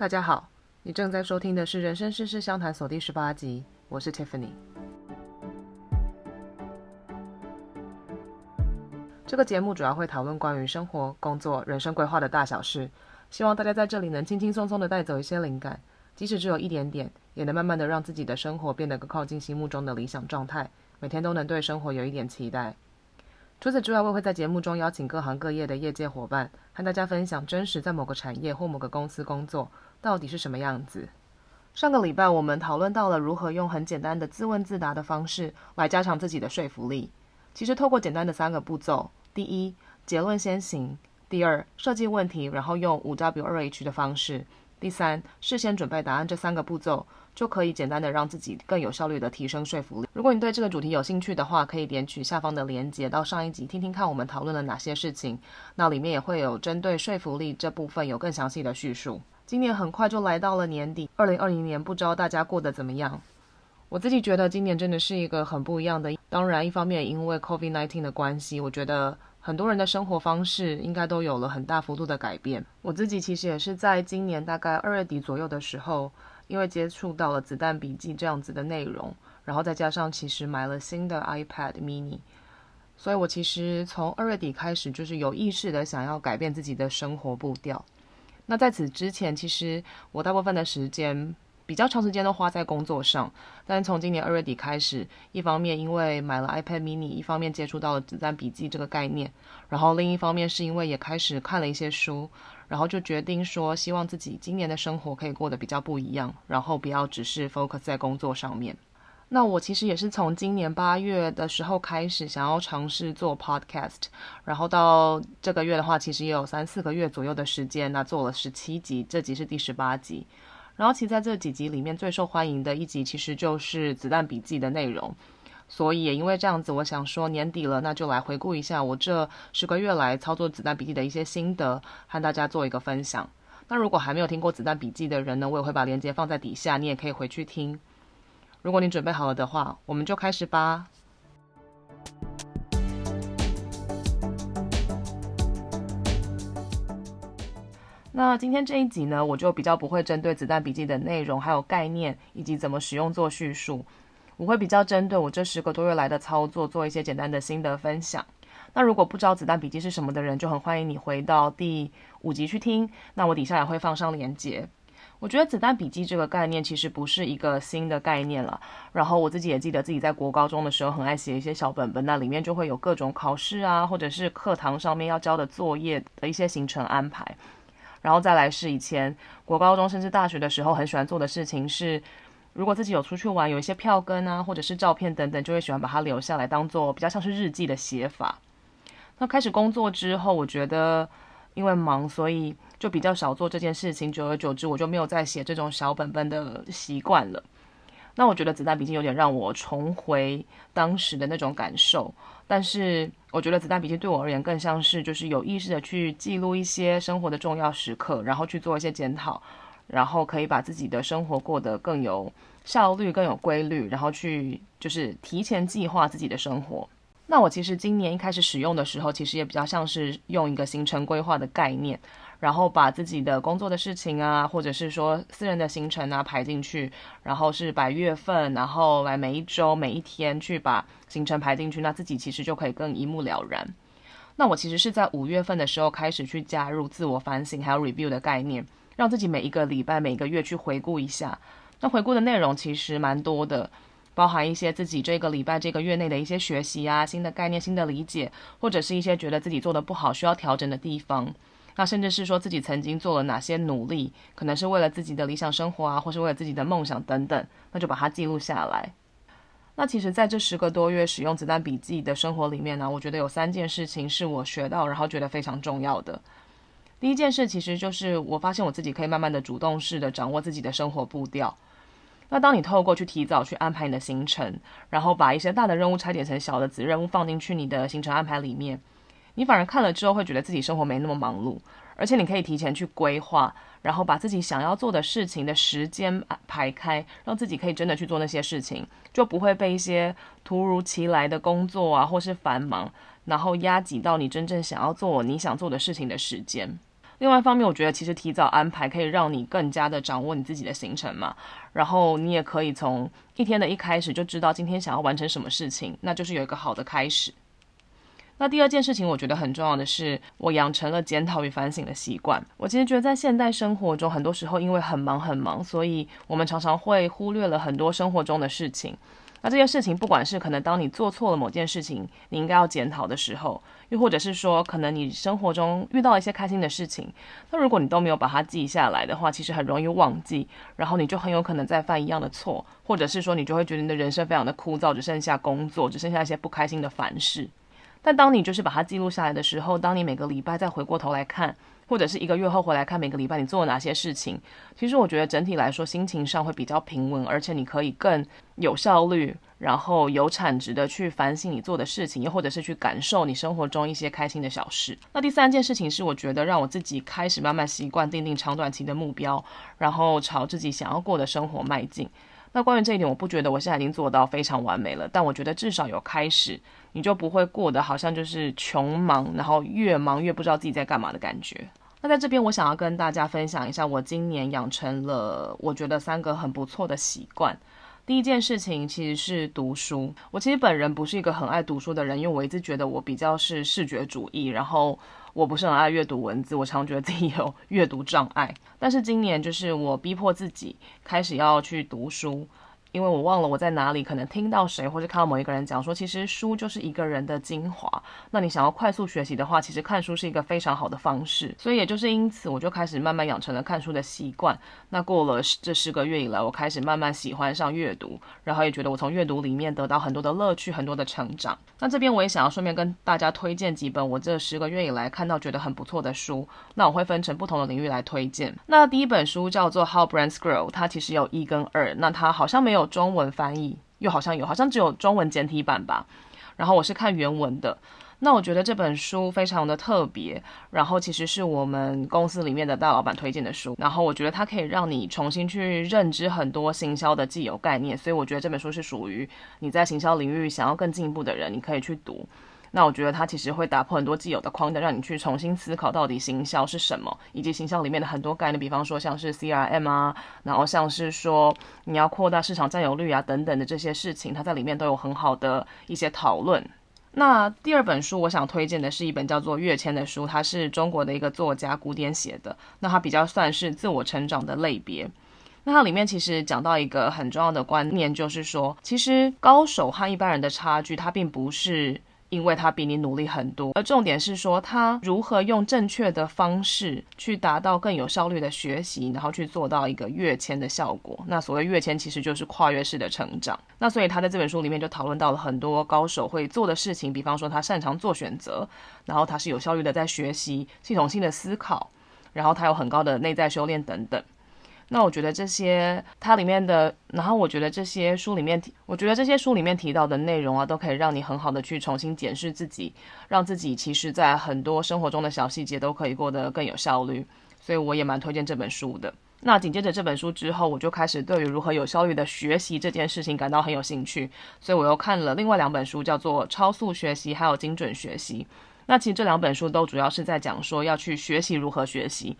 大家好，你正在收听的是《人生事事相谈所》第十八集，我是 Tiffany。这个节目主要会讨论关于生活、工作、人生规划的大小事，希望大家在这里能轻轻松松的带走一些灵感，即使只有一点点，也能慢慢的让自己的生活变得更靠近心目中的理想状态，每天都能对生活有一点期待。除此之外，我会在节目中邀请各行各业的业界伙伴，和大家分享真实在某个产业或某个公司工作到底是什么样子。上个礼拜我们讨论到了如何用很简单的自问自答的方式来加强自己的说服力。其实透过简单的三个步骤：第一，结论先行；第二，设计问题，然后用五 W 二 H 的方式；第三，事先准备答案。这三个步骤。就可以简单的让自己更有效率的提升说服力。如果你对这个主题有兴趣的话，可以点取下方的链接到上一集听听看我们讨论了哪些事情。那里面也会有针对说服力这部分有更详细的叙述。今年很快就来到了年底，二零二零年不知道大家过得怎么样？我自己觉得今年真的是一个很不一样的。当然，一方面因为 COVID-19 的关系，我觉得很多人的生活方式应该都有了很大幅度的改变。我自己其实也是在今年大概二月底左右的时候。因为接触到了子弹笔记这样子的内容，然后再加上其实买了新的 iPad mini，所以我其实从二月底开始就是有意识的想要改变自己的生活步调。那在此之前，其实我大部分的时间比较长时间都花在工作上，但从今年二月底开始，一方面因为买了 iPad mini，一方面接触到了子弹笔记这个概念，然后另一方面是因为也开始看了一些书。然后就决定说，希望自己今年的生活可以过得比较不一样，然后不要只是 focus 在工作上面。那我其实也是从今年八月的时候开始想要尝试做 podcast，然后到这个月的话，其实也有三四个月左右的时间，那做了十七集，这集是第十八集。然后其实在这几集里面最受欢迎的一集，其实就是子弹笔记的内容。所以也因为这样子，我想说年底了，那就来回顾一下我这十个月来操作子弹笔记的一些心得，和大家做一个分享。那如果还没有听过子弹笔记的人呢，我也会把链接放在底下，你也可以回去听。如果你准备好了的话，我们就开始吧。那今天这一集呢，我就比较不会针对子弹笔记的内容，还有概念以及怎么使用做叙述。我会比较针对我这十个多月来的操作做一些简单的心得分享。那如果不知道子弹笔记是什么的人，就很欢迎你回到第五集去听。那我底下也会放上链接。我觉得子弹笔记这个概念其实不是一个新的概念了。然后我自己也记得自己在国高中的时候很爱写一些小本本，那里面就会有各种考试啊，或者是课堂上面要交的作业的一些行程安排。然后再来是以前国高中甚至大学的时候很喜欢做的事情是。如果自己有出去玩，有一些票根啊，或者是照片等等，就会喜欢把它留下来，当做比较像是日记的写法。那开始工作之后，我觉得因为忙，所以就比较少做这件事情。久而久之，我就没有再写这种小本本的习惯了。那我觉得子弹笔记有点让我重回当时的那种感受。但是我觉得子弹笔记对我而言，更像是就是有意识的去记录一些生活的重要时刻，然后去做一些检讨。然后可以把自己的生活过得更有效率、更有规律，然后去就是提前计划自己的生活。那我其实今年一开始使用的时候，其实也比较像是用一个行程规划的概念，然后把自己的工作的事情啊，或者是说私人的行程啊排进去，然后是把月份，然后来每一周、每一天去把行程排进去，那自己其实就可以更一目了然。那我其实是在五月份的时候开始去加入自我反省还有 review 的概念。让自己每一个礼拜、每个月去回顾一下，那回顾的内容其实蛮多的，包含一些自己这个礼拜、这个月内的一些学习啊、新的概念、新的理解，或者是一些觉得自己做的不好、需要调整的地方。那甚至是说自己曾经做了哪些努力，可能是为了自己的理想生活啊，或是为了自己的梦想等等，那就把它记录下来。那其实在这十个多月使用子弹笔记的生活里面呢，我觉得有三件事情是我学到，然后觉得非常重要的。第一件事其实就是我发现我自己可以慢慢的主动式的掌握自己的生活步调。那当你透过去提早去安排你的行程，然后把一些大的任务拆解成小的子任务放进去你的行程安排里面，你反而看了之后会觉得自己生活没那么忙碌，而且你可以提前去规划，然后把自己想要做的事情的时间排开，让自己可以真的去做那些事情，就不会被一些突如其来的工作啊或是繁忙，然后压挤到你真正想要做你想做的事情的时间。另外一方面，我觉得其实提早安排可以让你更加的掌握你自己的行程嘛，然后你也可以从一天的一开始就知道今天想要完成什么事情，那就是有一个好的开始。那第二件事情，我觉得很重要的是，我养成了检讨与反省的习惯。我其实觉得在现代生活中，很多时候因为很忙很忙，所以我们常常会忽略了很多生活中的事情。那这些事情，不管是可能当你做错了某件事情，你应该要检讨的时候，又或者是说，可能你生活中遇到一些开心的事情，那如果你都没有把它记下来的话，其实很容易忘记，然后你就很有可能再犯一样的错，或者是说，你就会觉得你的人生非常的枯燥，只剩下工作，只剩下一些不开心的烦事。但当你就是把它记录下来的时候，当你每个礼拜再回过头来看，或者是一个月后回来看每个礼拜你做了哪些事情，其实我觉得整体来说心情上会比较平稳，而且你可以更有效率，然后有产值的去反省你做的事情，又或者是去感受你生活中一些开心的小事。那第三件事情是，我觉得让我自己开始慢慢习惯定定长短期的目标，然后朝自己想要过的生活迈进。那关于这一点，我不觉得我现在已经做到非常完美了，但我觉得至少有开始，你就不会过得好像就是穷忙，然后越忙越不知道自己在干嘛的感觉。那在这边，我想要跟大家分享一下，我今年养成了我觉得三个很不错的习惯。第一件事情其实是读书。我其实本人不是一个很爱读书的人，因为我一直觉得我比较是视觉主义，然后我不是很爱阅读文字，我常觉得自己有阅读障碍。但是今年就是我逼迫自己开始要去读书。因为我忘了我在哪里，可能听到谁或是看到某一个人讲说，其实书就是一个人的精华。那你想要快速学习的话，其实看书是一个非常好的方式。所以也就是因此，我就开始慢慢养成了看书的习惯。那过了这十个月以来，我开始慢慢喜欢上阅读，然后也觉得我从阅读里面得到很多的乐趣，很多的成长。那这边我也想要顺便跟大家推荐几本我这十个月以来看到觉得很不错的书。那我会分成不同的领域来推荐。那第一本书叫做《How Brands Grow》，它其实有一跟二。那它好像没有。中文翻译，又好像有，好像只有中文简体版吧。然后我是看原文的。那我觉得这本书非常的特别，然后其实是我们公司里面的大老板推荐的书。然后我觉得它可以让你重新去认知很多行销的既有概念，所以我觉得这本书是属于你在行销领域想要更进一步的人，你可以去读。那我觉得它其实会打破很多既有的框架，让你去重新思考到底行销是什么，以及行销里面的很多概念，比方说像是 CRM 啊，然后像是说你要扩大市场占有率啊等等的这些事情，它在里面都有很好的一些讨论。那第二本书我想推荐的是一本叫做《跃迁》的书，它是中国的一个作家古典写的，那它比较算是自我成长的类别。那它里面其实讲到一个很重要的观念，就是说，其实高手和一般人的差距，它并不是。因为他比你努力很多，而重点是说他如何用正确的方式去达到更有效率的学习，然后去做到一个跃迁的效果。那所谓跃迁，其实就是跨越式的成长。那所以他在这本书里面就讨论到了很多高手会做的事情，比方说他擅长做选择，然后他是有效率的在学习，系统性的思考，然后他有很高的内在修炼等等。那我觉得这些它里面的，然后我觉得这些书里面提，我觉得这些书里面提到的内容啊，都可以让你很好的去重新检视自己，让自己其实在很多生活中的小细节都可以过得更有效率。所以我也蛮推荐这本书的。那紧接着这本书之后，我就开始对于如何有效率的学习这件事情感到很有兴趣，所以我又看了另外两本书，叫做《超速学习》还有《精准学习》。那其实这两本书都主要是在讲说要去学习如何学习。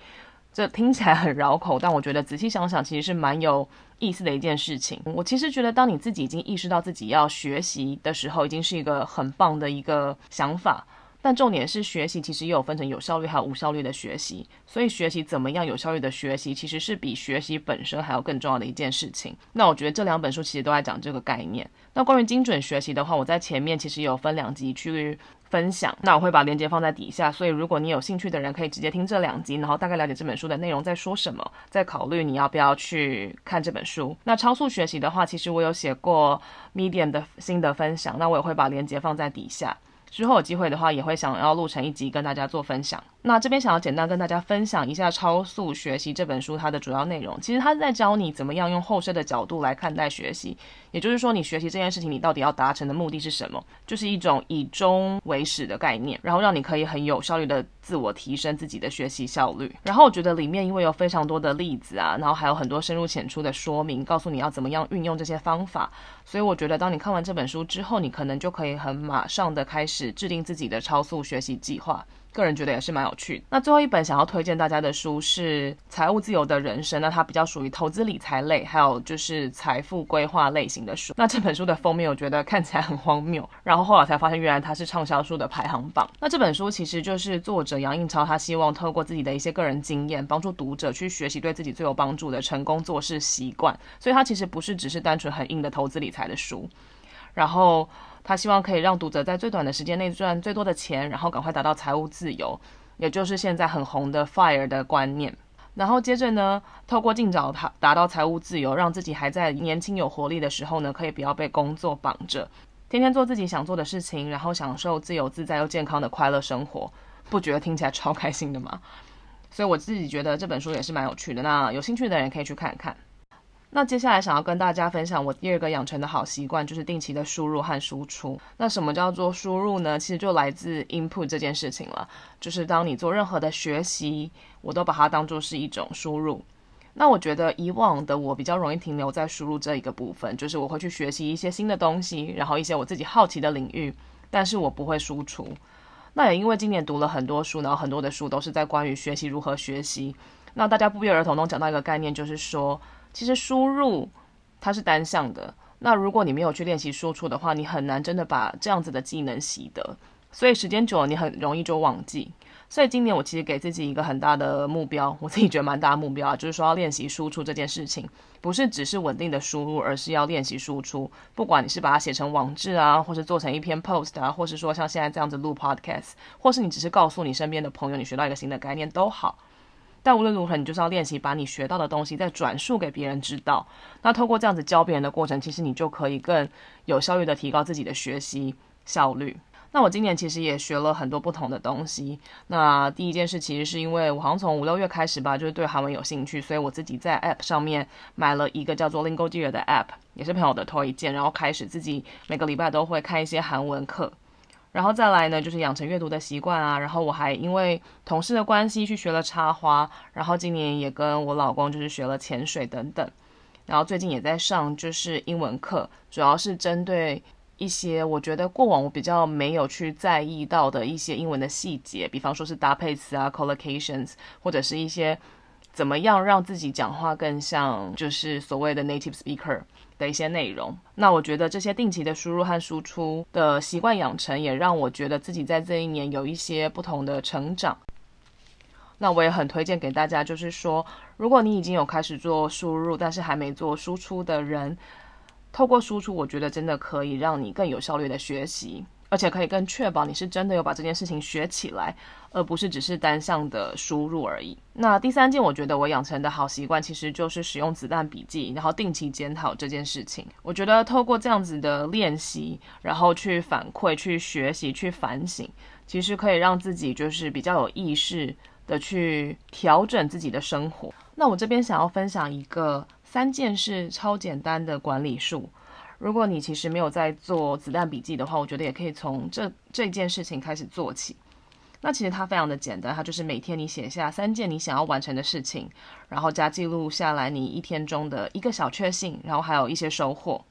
这听起来很绕口，但我觉得仔细想想，其实是蛮有意思的一件事情。我其实觉得，当你自己已经意识到自己要学习的时候，已经是一个很棒的一个想法。但重点是，学习其实也有分成有效率还有无效率的学习。所以，学习怎么样有效率的学习，其实是比学习本身还要更重要的一件事情。那我觉得这两本书其实都在讲这个概念。那关于精准学习的话，我在前面其实有分两集去分享，那我会把链接放在底下，所以如果你有兴趣的人可以直接听这两集，然后大概了解这本书的内容在说什么，再考虑你要不要去看这本书。那超速学习的话，其实我有写过 Medium 的心得分享，那我也会把链接放在底下。之后有机会的话，也会想要录成一集跟大家做分享。那这边想要简单跟大家分享一下《超速学习》这本书它的主要内容。其实它是在教你怎么样用后设的角度来看待学习，也就是说，你学习这件事情，你到底要达成的目的是什么？就是一种以终为始的概念，然后让你可以很有效率的自我提升自己的学习效率。然后我觉得里面因为有非常多的例子啊，然后还有很多深入浅出的说明，告诉你要怎么样运用这些方法。所以我觉得当你看完这本书之后，你可能就可以很马上的开始。制定自己的超速学习计划，个人觉得也是蛮有趣的。那最后一本想要推荐大家的书是《财务自由的人生》，那它比较属于投资理财类，还有就是财富规划类型的书。那这本书的封面我觉得看起来很荒谬，然后后来才发现原来它是畅销书的排行榜。那这本书其实就是作者杨应超，他希望透过自己的一些个人经验，帮助读者去学习对自己最有帮助的成功做事习惯。所以它其实不是只是单纯很硬的投资理财的书，然后。他希望可以让读者在最短的时间内赚最多的钱，然后赶快达到财务自由，也就是现在很红的 FIRE 的观念。然后接着呢，透过尽早达达到财务自由，让自己还在年轻有活力的时候呢，可以不要被工作绑着，天天做自己想做的事情，然后享受自由自在又健康的快乐生活。不觉得听起来超开心的吗？所以我自己觉得这本书也是蛮有趣的。那有兴趣的人可以去看看。那接下来想要跟大家分享我第二个养成的好习惯，就是定期的输入和输出。那什么叫做输入呢？其实就来自 input 这件事情了。就是当你做任何的学习，我都把它当做是一种输入。那我觉得以往的我比较容易停留在输入这一个部分，就是我会去学习一些新的东西，然后一些我自己好奇的领域，但是我不会输出。那也因为今年读了很多书，然后很多的书都是在关于学习如何学习。那大家不约而同都讲到一个概念，就是说。其实输入它是单向的，那如果你没有去练习输出的话，你很难真的把这样子的技能习得，所以时间久了你很容易就忘记。所以今年我其实给自己一个很大的目标，我自己觉得蛮大的目标啊，就是说要练习输出这件事情，不是只是稳定的输入，而是要练习输出。不管你是把它写成网志啊，或是做成一篇 post 啊，或是说像现在这样子录 podcast，或是你只是告诉你身边的朋友你学到一个新的概念都好。但无论如何，你就是要练习把你学到的东西再转述给别人知道。那透过这样子教别人的过程，其实你就可以更有效率的提高自己的学习效率。那我今年其实也学了很多不同的东西。那第一件事其实是因为我好像从五六月开始吧，就是对韩文有兴趣，所以我自己在 App 上面买了一个叫做 Lingodeer 的 App，也是朋友的推荐，然后开始自己每个礼拜都会开一些韩文课。然后再来呢，就是养成阅读的习惯啊。然后我还因为同事的关系去学了插花，然后今年也跟我老公就是学了潜水等等。然后最近也在上就是英文课，主要是针对一些我觉得过往我比较没有去在意到的一些英文的细节，比方说是搭配词啊、collocations，或者是一些怎么样让自己讲话更像就是所谓的 native speaker。的一些内容，那我觉得这些定期的输入和输出的习惯养成，也让我觉得自己在这一年有一些不同的成长。那我也很推荐给大家，就是说，如果你已经有开始做输入，但是还没做输出的人，透过输出，我觉得真的可以让你更有效率的学习。而且可以更确保你是真的有把这件事情学起来，而不是只是单向的输入而已。那第三件，我觉得我养成的好习惯，其实就是使用子弹笔记，然后定期检讨这件事情。我觉得透过这样子的练习，然后去反馈、去学习、去反省，其实可以让自己就是比较有意识的去调整自己的生活。那我这边想要分享一个三件事超简单的管理术。如果你其实没有在做子弹笔记的话，我觉得也可以从这这件事情开始做起。那其实它非常的简单，它就是每天你写下三件你想要完成的事情，然后加记录下来你一天中的一个小确幸，然后还有一些收获。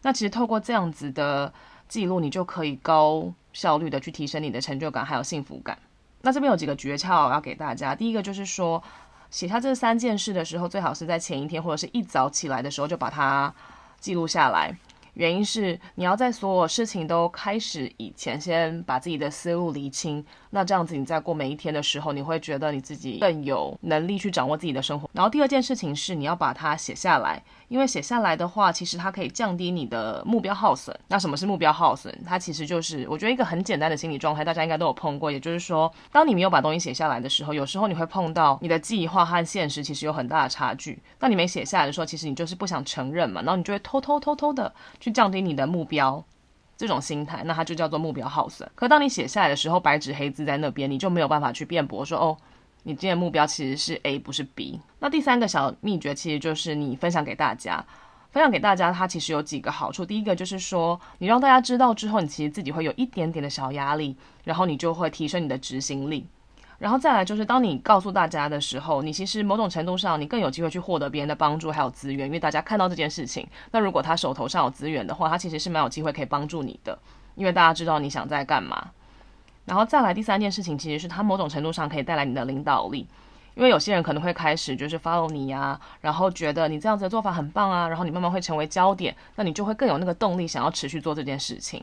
那其实透过这样子的记录，你就可以高效率的去提升你的成就感还有幸福感。那这边有几个诀窍要给大家，第一个就是说，写下这三件事的时候，最好是在前一天或者是一早起来的时候就把它记录下来。原因是你要在所有事情都开始以前，先把自己的思路理清。那这样子，你在过每一天的时候，你会觉得你自己更有能力去掌握自己的生活。然后第二件事情是，你要把它写下来，因为写下来的话，其实它可以降低你的目标耗损。那什么是目标耗损？它其实就是我觉得一个很简单的心理状态，大家应该都有碰过。也就是说，当你没有把东西写下来的时候，有时候你会碰到你的计划和现实其实有很大的差距。当你没写下来的时候，其实你就是不想承认嘛，然后你就会偷偷偷偷的去降低你的目标。这种心态，那它就叫做目标耗损。可当你写下来的时候，白纸黑字在那边，你就没有办法去辩驳说，哦，你今天的目标其实是 A，不是 B。那第三个小秘诀，其实就是你分享给大家，分享给大家，它其实有几个好处。第一个就是说，你让大家知道之后，你其实自己会有一点点的小压力，然后你就会提升你的执行力。然后再来就是，当你告诉大家的时候，你其实某种程度上，你更有机会去获得别人的帮助还有资源，因为大家看到这件事情，那如果他手头上有资源的话，他其实是蛮有机会可以帮助你的，因为大家知道你想在干嘛。然后再来第三件事情，其实是他某种程度上可以带来你的领导力，因为有些人可能会开始就是 follow 你呀、然后觉得你这样子的做法很棒啊，然后你慢慢会成为焦点，那你就会更有那个动力想要持续做这件事情。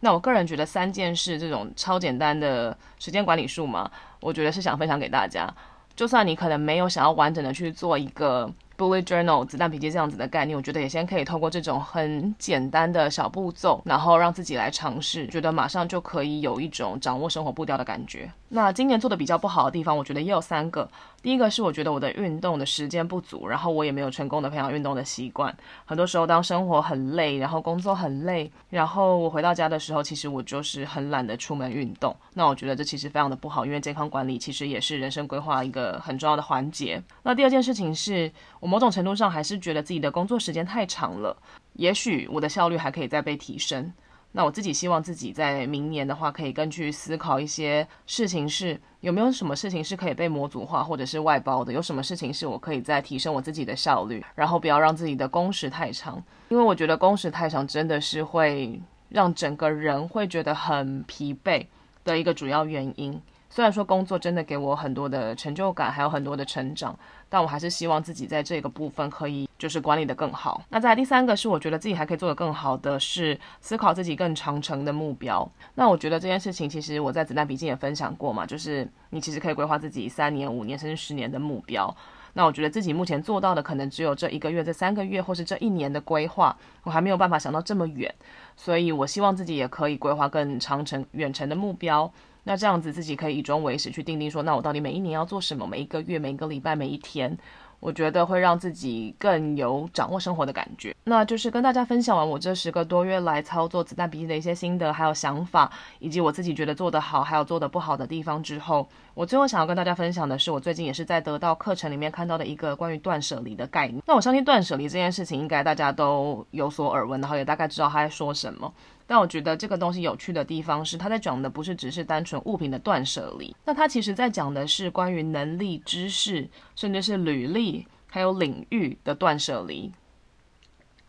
那我个人觉得三件事这种超简单的时间管理术嘛，我觉得是想分享给大家，就算你可能没有想要完整的去做一个。Bullet Journal 子弹笔记这样子的概念，我觉得也先可以透过这种很简单的小步骤，然后让自己来尝试，觉得马上就可以有一种掌握生活步调的感觉。那今年做的比较不好的地方，我觉得也有三个。第一个是我觉得我的运动的时间不足，然后我也没有成功的培养运动的习惯。很多时候当生活很累，然后工作很累，然后我回到家的时候，其实我就是很懒得出门运动。那我觉得这其实非常的不好，因为健康管理其实也是人生规划一个很重要的环节。那第二件事情是我某种程度上还是觉得自己的工作时间太长了，也许我的效率还可以再被提升。那我自己希望自己在明年的话，可以更去思考一些事情，是有没有什么事情是可以被模组化或者是外包的，有什么事情是我可以再提升我自己的效率，然后不要让自己的工时太长，因为我觉得工时太长真的是会让整个人会觉得很疲惫的一个主要原因。虽然说工作真的给我很多的成就感，还有很多的成长，但我还是希望自己在这个部分可以就是管理得更好。那再来第三个是我觉得自己还可以做得更好的是思考自己更长程的目标。那我觉得这件事情其实我在子弹笔记也分享过嘛，就是你其实可以规划自己三年、五年甚至十年的目标。那我觉得自己目前做到的可能只有这一个月、这三个月或是这一年的规划，我还没有办法想到这么远，所以我希望自己也可以规划更长程、远程的目标。那这样子自己可以以终为始去定定说，那我到底每一年要做什么？每一个月、每一个礼拜、每一天。我觉得会让自己更有掌握生活的感觉。那就是跟大家分享完我这十个多月来操作子弹笔记的一些心得，还有想法，以及我自己觉得做得好，还有做得不好的地方之后，我最后想要跟大家分享的是，我最近也是在得到课程里面看到的一个关于断舍离的概念。那我相信断舍离这件事情，应该大家都有所耳闻，然后也大概知道他在说什么。但我觉得这个东西有趣的地方是，他在讲的不是只是单纯物品的断舍离，那他其实在讲的是关于能力、知识，甚至是履历。还有领域的断舍离，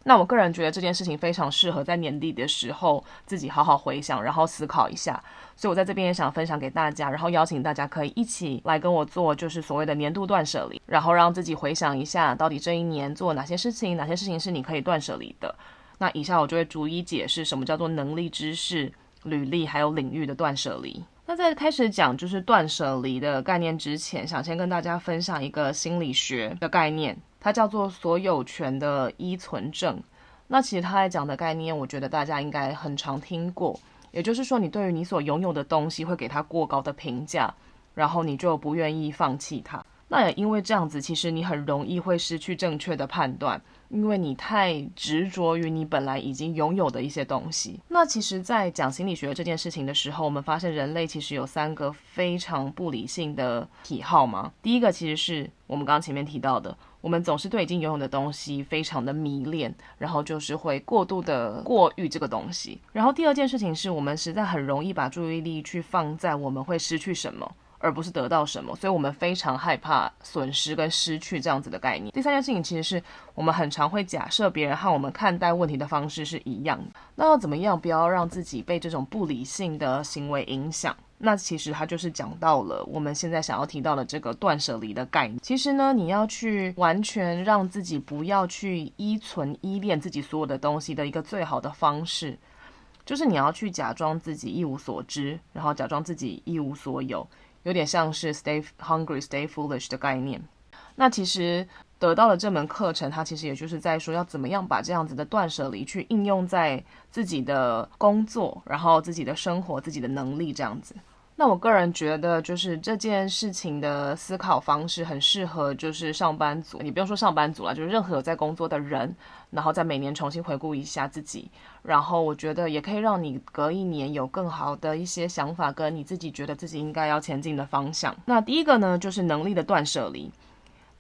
那我个人觉得这件事情非常适合在年底的时候自己好好回想，然后思考一下。所以我在这边也想分享给大家，然后邀请大家可以一起来跟我做，就是所谓的年度断舍离，然后让自己回想一下，到底这一年做哪些事情，哪些事情是你可以断舍离的。那以下我就会逐一解释什么叫做能力、知识、履历还有领域的断舍离。那在开始讲就是断舍离的概念之前，想先跟大家分享一个心理学的概念，它叫做所有权的依存症。那其实它在讲的概念，我觉得大家应该很常听过，也就是说，你对于你所拥有的东西会给它过高的评价，然后你就不愿意放弃它。那也因为这样子，其实你很容易会失去正确的判断。因为你太执着于你本来已经拥有的一些东西。那其实，在讲心理学这件事情的时候，我们发现人类其实有三个非常不理性的癖好嘛。第一个其实是我们刚刚前面提到的，我们总是对已经拥有的东西非常的迷恋，然后就是会过度的过誉这个东西。然后第二件事情是我们实在很容易把注意力去放在我们会失去什么。而不是得到什么，所以我们非常害怕损失跟失去这样子的概念。第三件事情其实是我们很常会假设别人和我们看待问题的方式是一样的。那要怎么样不要让自己被这种不理性的行为影响？那其实它就是讲到了我们现在想要提到的这个断舍离的概念。其实呢，你要去完全让自己不要去依存依恋自己所有的东西的一个最好的方式，就是你要去假装自己一无所知，然后假装自己一无所有。有点像是 stay hungry, stay foolish 的概念。那其实得到了这门课程，它其实也就是在说要怎么样把这样子的断舍离去应用在自己的工作，然后自己的生活、自己的能力这样子。那我个人觉得，就是这件事情的思考方式很适合，就是上班族。你不用说上班族了，就是任何有在工作的人，然后在每年重新回顾一下自己，然后我觉得也可以让你隔一年有更好的一些想法，跟你自己觉得自己应该要前进的方向。那第一个呢，就是能力的断舍离。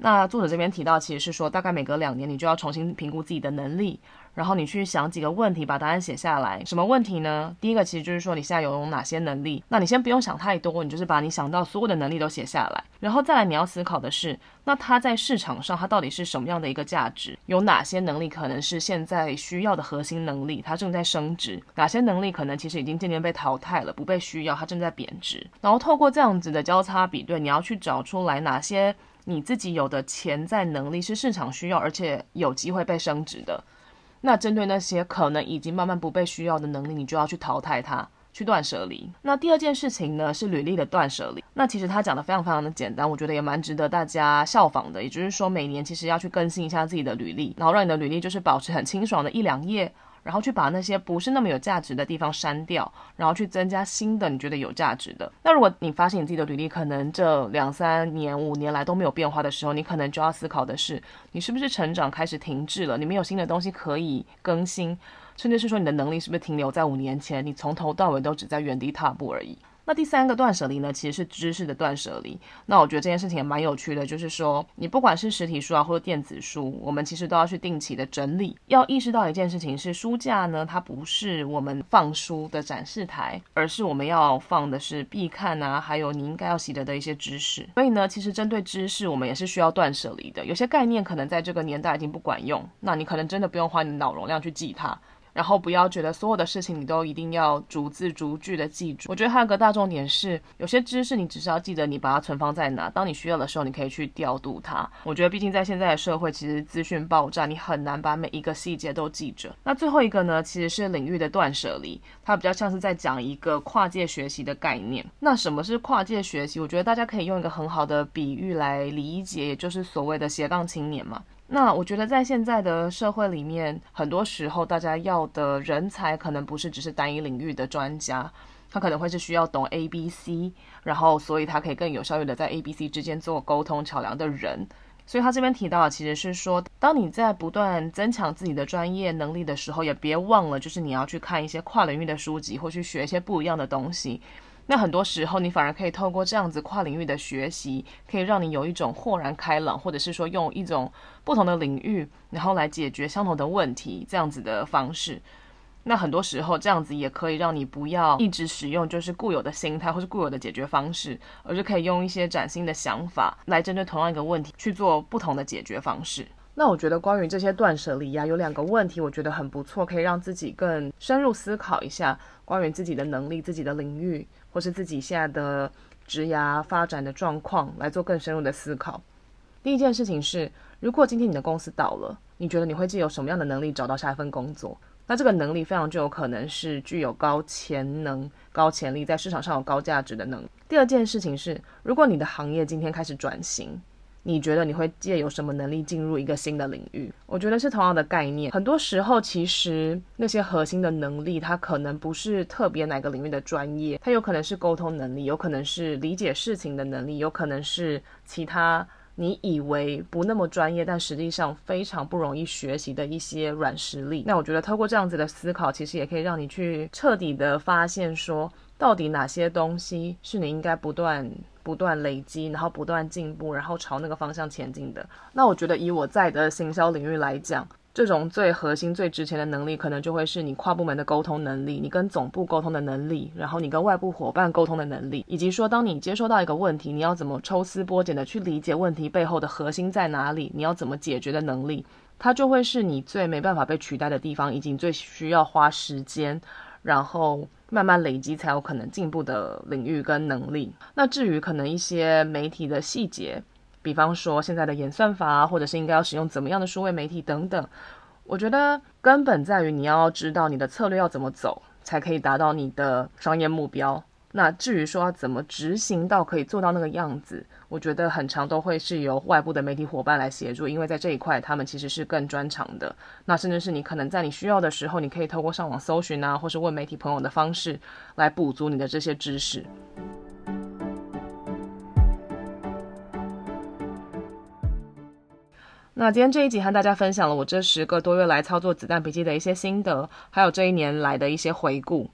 那作者这边提到，其实是说大概每隔两年你就要重新评估自己的能力。然后你去想几个问题，把答案写下来。什么问题呢？第一个其实就是说你现在有哪些能力。那你先不用想太多，你就是把你想到所有的能力都写下来。然后再来你要思考的是，那它在市场上它到底是什么样的一个价值？有哪些能力可能是现在需要的核心能力，它正在升值？哪些能力可能其实已经渐渐被淘汰了，不被需要，它正在贬值？然后透过这样子的交叉比对，你要去找出来哪些你自己有的潜在能力是市场需要，而且有机会被升值的。那针对那些可能已经慢慢不被需要的能力，你就要去淘汰它，去断舍离。那第二件事情呢，是履历的断舍离。那其实他讲的非常非常的简单，我觉得也蛮值得大家效仿的。也就是说，每年其实要去更新一下自己的履历，然后让你的履历就是保持很清爽的一两页。然后去把那些不是那么有价值的地方删掉，然后去增加新的你觉得有价值的。那如果你发现你自己的履历可能这两三年、五年来都没有变化的时候，你可能就要思考的是，你是不是成长开始停滞了？你没有新的东西可以更新，甚至是说你的能力是不是停留在五年前？你从头到尾都只在原地踏步而已。那第三个断舍离呢，其实是知识的断舍离。那我觉得这件事情也蛮有趣的，就是说，你不管是实体书啊，或者电子书，我们其实都要去定期的整理。要意识到一件事情是，书架呢，它不是我们放书的展示台，而是我们要放的是必看啊，还有你应该要习得的一些知识。所以呢，其实针对知识，我们也是需要断舍离的。有些概念可能在这个年代已经不管用，那你可能真的不用花你脑容量去记它。然后不要觉得所有的事情你都一定要逐字逐句的记住。我觉得还有个大重点是，有些知识你只是要记得你把它存放在哪，当你需要的时候你可以去调度它。我觉得毕竟在现在的社会，其实资讯爆炸，你很难把每一个细节都记着。那最后一个呢，其实是领域的断舍离，它比较像是在讲一个跨界学习的概念。那什么是跨界学习？我觉得大家可以用一个很好的比喻来理解，也就是所谓的斜杠青年嘛。那我觉得，在现在的社会里面，很多时候大家要的人才可能不是只是单一领域的专家，他可能会是需要懂 A、B、C，然后所以他可以更有效率的在 A、B、C 之间做沟通桥梁的人。所以他这边提到的其实是说，当你在不断增强自己的专业能力的时候，也别忘了，就是你要去看一些跨领域的书籍，或去学一些不一样的东西。那很多时候，你反而可以透过这样子跨领域的学习，可以让你有一种豁然开朗，或者是说用一种不同的领域，然后来解决相同的问题，这样子的方式。那很多时候，这样子也可以让你不要一直使用就是固有的心态或是固有的解决方式，而是可以用一些崭新的想法来针对同样一个问题去做不同的解决方式。那我觉得关于这些断舍离呀，有两个问题，我觉得很不错，可以让自己更深入思考一下关于自己的能力、自己的领域。或是自己现在的职涯发展的状况来做更深入的思考。第一件事情是，如果今天你的公司倒了，你觉得你会具有什么样的能力找到下一份工作？那这个能力非常具有可能是具有高潜能、高潜力，在市场上有高价值的能力。第二件事情是，如果你的行业今天开始转型。你觉得你会借由什么能力进入一个新的领域？我觉得是同样的概念。很多时候，其实那些核心的能力，它可能不是特别哪个领域的专业，它有可能是沟通能力，有可能是理解事情的能力，有可能是其他你以为不那么专业，但实际上非常不容易学习的一些软实力。那我觉得透过这样子的思考，其实也可以让你去彻底的发现说，到底哪些东西是你应该不断。不断累积，然后不断进步，然后朝那个方向前进的。那我觉得，以我在的行销领域来讲，这种最核心、最值钱的能力，可能就会是你跨部门的沟通能力，你跟总部沟通的能力，然后你跟外部伙伴沟通的能力，以及说，当你接收到一个问题，你要怎么抽丝剥茧的去理解问题背后的核心在哪里，你要怎么解决的能力，它就会是你最没办法被取代的地方，以及你最需要花时间，然后。慢慢累积才有可能进步的领域跟能力。那至于可能一些媒体的细节，比方说现在的演算法，或者是应该要使用怎么样的数位媒体等等，我觉得根本在于你要知道你的策略要怎么走，才可以达到你的商业目标。那至于说要怎么执行到可以做到那个样子，我觉得很常都会是由外部的媒体伙伴来协助，因为在这一块他们其实是更专长的。那甚至是你可能在你需要的时候，你可以透过上网搜寻啊，或是问媒体朋友的方式来补足你的这些知识。那今天这一集和大家分享了我这十个多月来操作子弹笔记的一些心得，还有这一年来的一些回顾。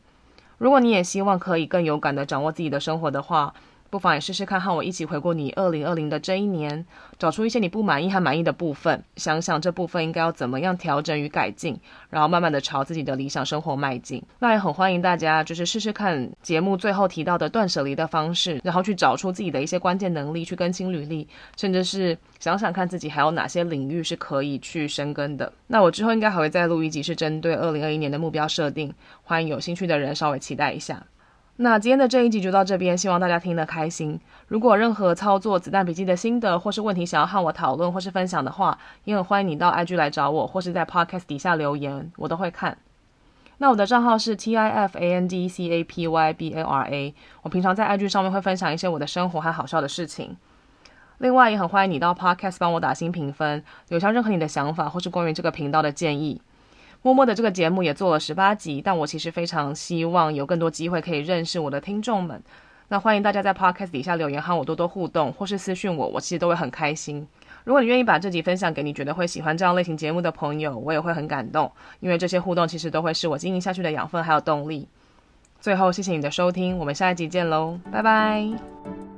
如果你也希望可以更有感地掌握自己的生活的话，不妨也试试看，和我一起回顾你二零二零的这一年，找出一些你不满意和满意的部分，想想这部分应该要怎么样调整与改进，然后慢慢的朝自己的理想生活迈进。那也很欢迎大家，就是试试看节目最后提到的断舍离的方式，然后去找出自己的一些关键能力，去更新履历，甚至是想想看自己还有哪些领域是可以去深耕的。那我之后应该还会再录一集，是针对二零二一年的目标设定，欢迎有兴趣的人稍微期待一下。那今天的这一集就到这边，希望大家听得开心。如果任何操作子弹笔记的心得或是问题想要和我讨论或是分享的话，也很欢迎你到 IG 来找我，或是在 Podcast 底下留言，我都会看。那我的账号是 T I F A N D C A P Y B A R A，我平常在 IG 上面会分享一些我的生活和好笑的事情。另外，也很欢迎你到 Podcast 帮我打新评分，留下任何你的想法或是关于这个频道的建议。默默的这个节目也做了十八集，但我其实非常希望有更多机会可以认识我的听众们。那欢迎大家在 Podcast 底下留言和我多多互动，或是私讯我，我其实都会很开心。如果你愿意把这集分享给你觉得会喜欢这样类型节目的朋友，我也会很感动，因为这些互动其实都会是我经营下去的养分还有动力。最后，谢谢你的收听，我们下一集见喽，拜拜。